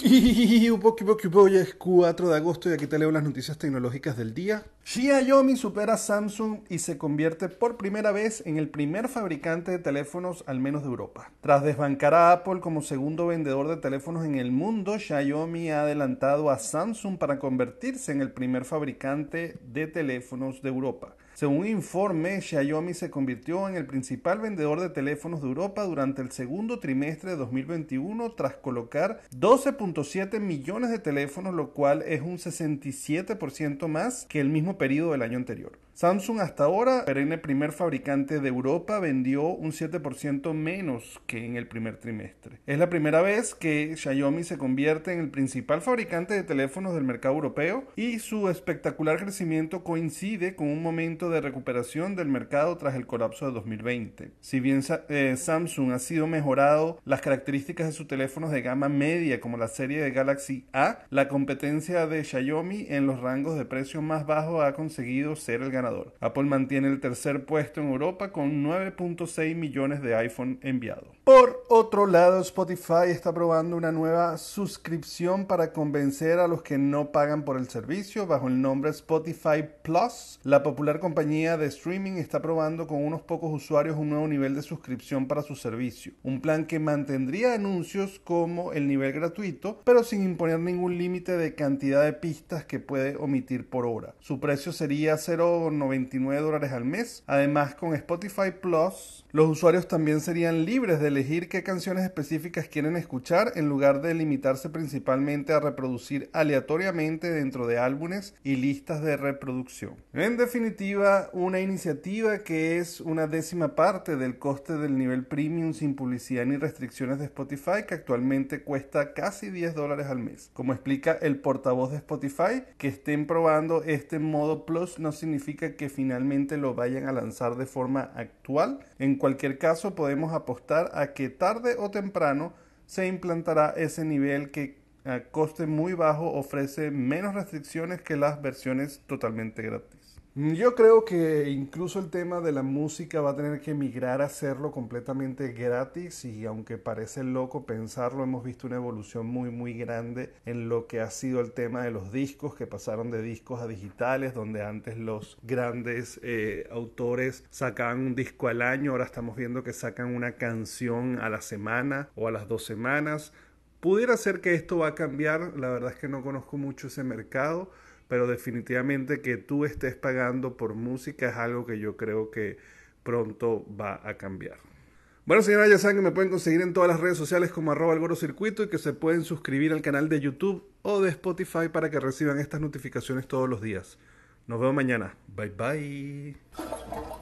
Hoy es 4 de agosto y aquí te leo las noticias tecnológicas del día. Xiaomi supera a Samsung y se convierte por primera vez en el primer fabricante de teléfonos al menos de Europa. Tras desbancar a Apple como segundo vendedor de teléfonos en el mundo, Xiaomi ha adelantado a Samsung para convertirse en el primer fabricante de teléfonos de Europa. Según un informe, Xiaomi se convirtió en el principal vendedor de teléfonos de Europa durante el segundo trimestre de 2021 tras colocar 12.7 millones de teléfonos, lo cual es un 67% más que el mismo periodo del año anterior. Samsung hasta ahora, perenne primer fabricante de Europa, vendió un 7% menos que en el primer trimestre. Es la primera vez que Xiaomi se convierte en el principal fabricante de teléfonos del mercado europeo y su espectacular crecimiento coincide con un momento de recuperación del mercado tras el colapso de 2020. Si bien eh, Samsung ha sido mejorado las características de sus teléfonos de gama media como la serie de Galaxy A, la competencia de Xiaomi en los rangos de precio más bajos ha conseguido ser el ganador Apple mantiene el tercer puesto en Europa con 9.6 millones de iPhone enviados. Por otro lado, Spotify está probando una nueva suscripción para convencer a los que no pagan por el servicio bajo el nombre Spotify Plus. La popular compañía de streaming está probando con unos pocos usuarios un nuevo nivel de suscripción para su servicio. Un plan que mantendría anuncios como el nivel gratuito, pero sin imponer ningún límite de cantidad de pistas que puede omitir por hora. Su precio sería 0,99 dólares al mes. Además, con Spotify Plus, los usuarios también serían libres de elegir qué canciones específicas quieren escuchar en lugar de limitarse principalmente a reproducir aleatoriamente dentro de álbumes y listas de reproducción. En definitiva, una iniciativa que es una décima parte del coste del nivel premium sin publicidad ni restricciones de Spotify que actualmente cuesta casi 10 dólares al mes. Como explica el portavoz de Spotify, que estén probando este modo Plus no significa que finalmente lo vayan a lanzar de forma actual. En cualquier caso, podemos apostar a que tarde o temprano se implantará ese nivel que coste muy bajo ofrece menos restricciones que las versiones totalmente gratis. Yo creo que incluso el tema de la música va a tener que migrar a hacerlo completamente gratis y aunque parece loco pensarlo, hemos visto una evolución muy muy grande en lo que ha sido el tema de los discos que pasaron de discos a digitales, donde antes los grandes eh, autores sacaban un disco al año, ahora estamos viendo que sacan una canción a la semana o a las dos semanas. Pudiera ser que esto va a cambiar, la verdad es que no conozco mucho ese mercado pero definitivamente que tú estés pagando por música es algo que yo creo que pronto va a cambiar. Bueno, señora, ya saben que me pueden conseguir en todas las redes sociales como arroba el circuito y que se pueden suscribir al canal de YouTube o de Spotify para que reciban estas notificaciones todos los días. Nos vemos mañana. Bye bye.